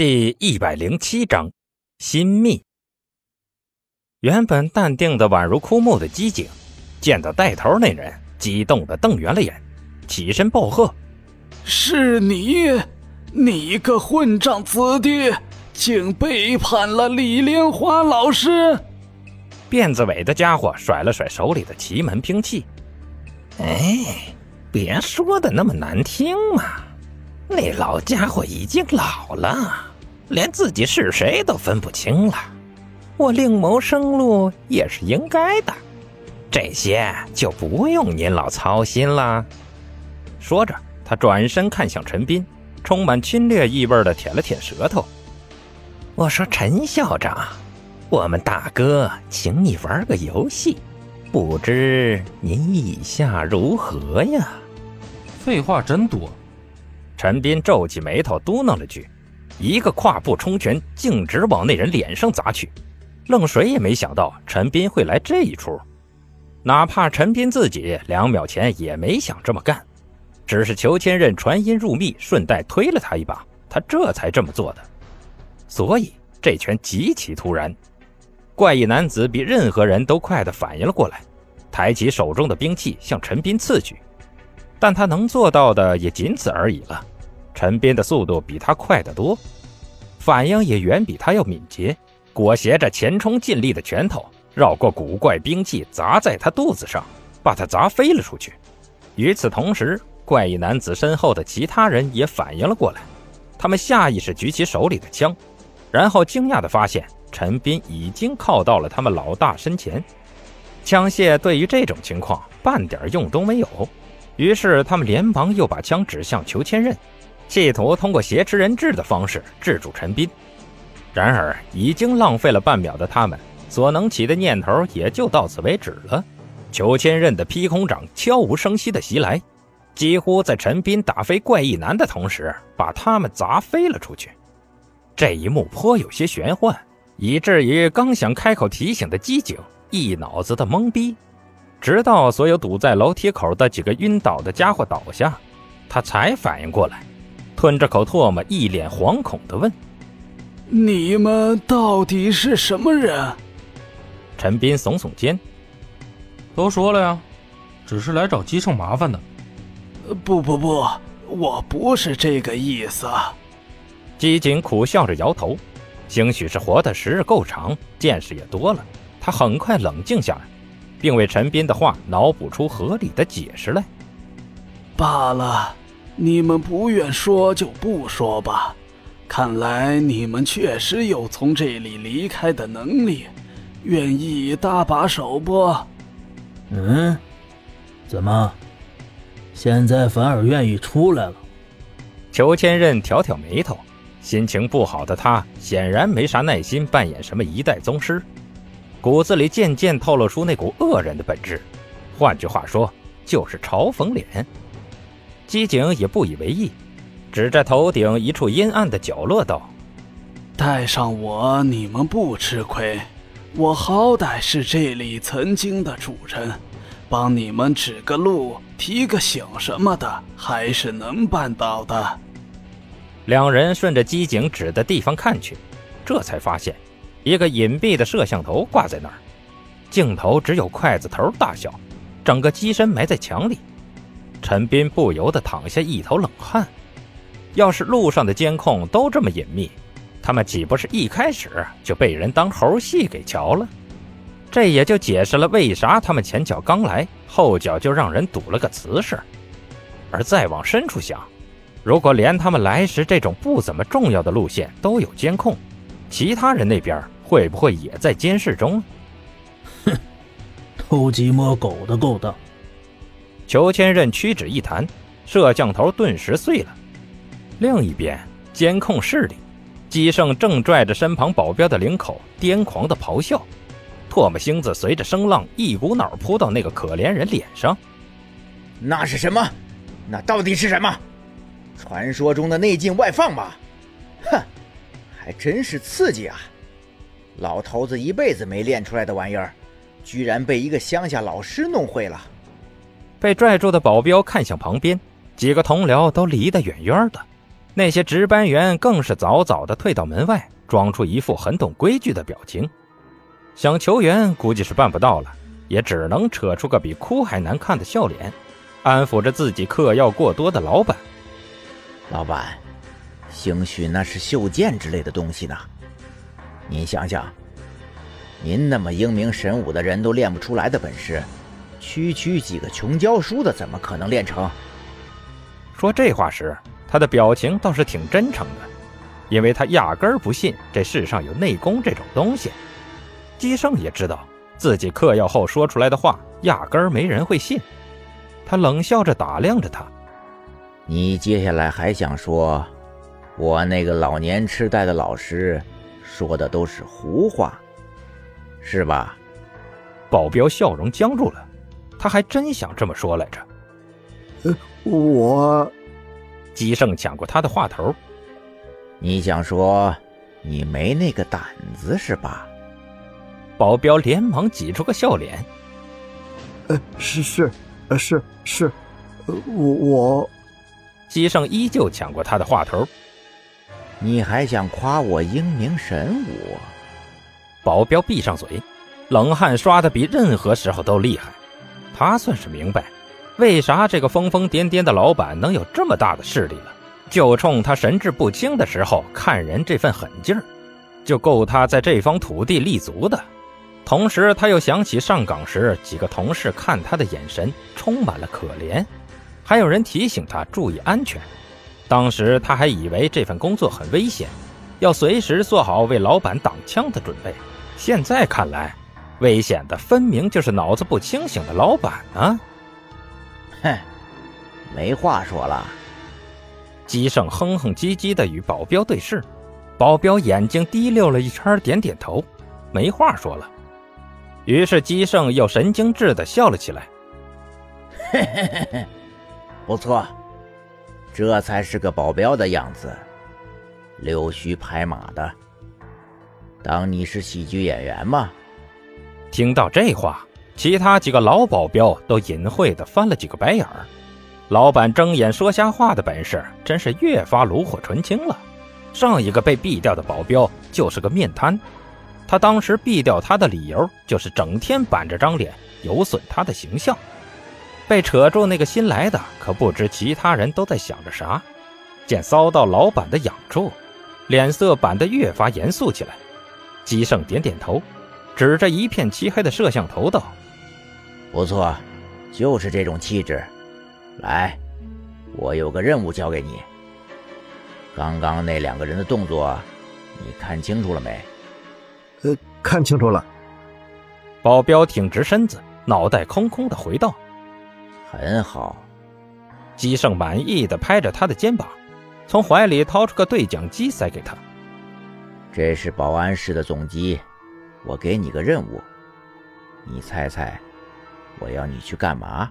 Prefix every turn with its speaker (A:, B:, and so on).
A: 第一百零七章，新密。原本淡定的宛如枯木的机警，见到带头那人，激动的瞪圆了眼，起身暴喝：“
B: 是你，你个混账子弟，竟背叛了李莲花老师！”
A: 辫子尾的家伙甩了甩手里的奇门兵器：“
C: 哎，别说的那么难听嘛，那老家伙已经老了。”连自己是谁都分不清了，我另谋生路也是应该的，这些就不用您老操心了。
A: 说着，他转身看向陈斌，充满侵略意味的舔了舔舌头。
C: 我说：“陈校长，我们大哥请你玩个游戏，不知您意下如何呀？”
D: 废话真多，
A: 陈斌皱起眉头嘟囔了句。一个跨步冲拳，径直往那人脸上砸去。愣谁也没想到陈斌会来这一出，哪怕陈斌自己两秒前也没想这么干，只是裘千仞传音入密，顺带推了他一把，他这才这么做的。所以这拳极其突然，怪异男子比任何人都快的反应了过来，抬起手中的兵器向陈斌刺去，但他能做到的也仅此而已了。陈斌的速度比他快得多，反应也远比他要敏捷。裹挟着前冲尽力的拳头，绕过古怪兵器，砸在他肚子上，把他砸飞了出去。与此同时，怪异男子身后的其他人也反应了过来，他们下意识举起手里的枪，然后惊讶地发现陈斌已经靠到了他们老大身前。枪械对于这种情况半点用都没有，于是他们连忙又把枪指向裘千仞。企图通过挟持人质的方式制住陈斌，然而已经浪费了半秒的他们所能起的念头也就到此为止了。裘千仞的劈空掌悄无声息地袭来，几乎在陈斌打飞怪异男的同时，把他们砸飞了出去。这一幕颇有些玄幻，以至于刚想开口提醒的机警一脑子的懵逼，直到所有堵在楼梯口的几个晕倒的家伙倒下，他才反应过来。吞着口唾沫，一脸惶恐地问：“
B: 你们到底是什么人？”
A: 陈斌耸耸肩：“
D: 都说了呀，只是来找姬胜麻烦的。”“
B: 不不不，我不是这个意思。”
A: 姬瑾苦笑着摇头，兴许是活的时日够长，见识也多了，他很快冷静下来，并为陈斌的话脑补出合理的解释来。
B: 罢了。你们不愿说就不说吧，看来你们确实有从这里离开的能力，愿意搭把手不？
E: 嗯，怎么，现在反而愿意出来了？
A: 裘千仞挑挑眉头，心情不好的他显然没啥耐心扮演什么一代宗师，骨子里渐渐透露出那股恶人的本质，换句话说，就是嘲讽脸。机警也不以为意，指着头顶一处阴暗的角落道：“
B: 带上我，你们不吃亏。我好歹是这里曾经的主人，帮你们指个路、提个醒什么的，还是能办到的。”
A: 两人顺着机警指的地方看去，这才发现一个隐蔽的摄像头挂在那儿，镜头只有筷子头大小，整个机身埋在墙里。陈斌不由得淌下一头冷汗。要是路上的监控都这么隐秘，他们岂不是一开始就被人当猴戏给瞧了？这也就解释了为啥他们前脚刚来，后脚就让人堵了个瓷实。而再往深处想，如果连他们来时这种不怎么重要的路线都有监控，其他人那边会不会也在监视中？
E: 哼，偷鸡摸狗的勾当！
A: 裘千仞屈指一弹，摄像头顿时碎了。另一边，监控室里，姬胜正拽着身旁保镖的领口，癫狂的咆哮，唾沫星子随着声浪一股脑扑到那个可怜人脸上。
F: 那是什么？那到底是什么？传说中的内劲外放吗？哼，还真是刺激啊！老头子一辈子没练出来的玩意儿，居然被一个乡下老师弄会了。
A: 被拽住的保镖看向旁边，几个同僚都离得远远的。那些值班员更是早早的退到门外，装出一副很懂规矩的表情。想求援估计是办不到了，也只能扯出个比哭还难看的笑脸，安抚着自己嗑药过多的老板。
F: 老板，兴许那是袖剑之类的东西呢。您想想，您那么英明神武的人都练不出来的本事，区区几个穷教书的怎么可能练成？
A: 说这话时，他的表情倒是挺真诚的，因为他压根儿不信这世上有内功这种东西。姬胜也知道自己嗑药后说出来的话，压根儿没人会信。他冷笑着打量着他：“
F: 你接下来还想说，我那个老年痴呆的老师说的都是胡话，是吧？”
A: 保镖笑容僵住了，他还真想这么说来着。
G: 呃，我，
A: 姬胜抢过他的话头：“
F: 你想说，你没那个胆子是吧？”
A: 保镖连忙挤出个笑脸：“
G: 呃，是是，呃是是，呃我我。”
A: 姬胜依旧抢过他的话头：“
F: 你还想夸我英明神武？”
A: 保镖闭上嘴，冷汗刷的比任何时候都厉害。他算是明白，为啥这个疯疯癫癫的老板能有这么大的势力了，就冲他神志不清的时候看人这份狠劲儿，就够他在这方土地立足的。同时，他又想起上岗时几个同事看他的眼神充满了可怜，还有人提醒他注意安全。当时他还以为这份工作很危险，要随时做好为老板挡枪的准备。现在看来，危险的分明就是脑子不清醒的老板啊！
F: 哼，没话说了。
A: 姬胜哼哼唧唧的与保镖对视，保镖眼睛滴溜了一圈，点点头，没话说了。于是姬胜又神经质的笑了起来，
F: 嘿嘿嘿嘿，不错，这才是个保镖的样子，溜须拍马的。当你是喜剧演员吗？
A: 听到这话，其他几个老保镖都隐晦地翻了几个白眼儿。老板睁眼说瞎话的本事真是越发炉火纯青了。上一个被毙掉的保镖就是个面瘫。他当时毙掉他的理由就是整天板着张脸，有损他的形象。被扯住那个新来的，可不知其他人都在想着啥。见遭到老板的痒处，脸色板得越发严肃起来。姬胜点点头，指着一片漆黑的摄像头道：“
F: 不错，就是这种气质。来，我有个任务交给你。刚刚那两个人的动作，你看清楚了没？”
G: 呃，看清楚了。
A: 保镖挺直身子，脑袋空空的回道：“
F: 很好。”
A: 姬胜满意的拍着他的肩膀，从怀里掏出个对讲机塞给他：“
F: 这是保安室的总机，我给你个任务，你猜猜，我要你去干嘛？”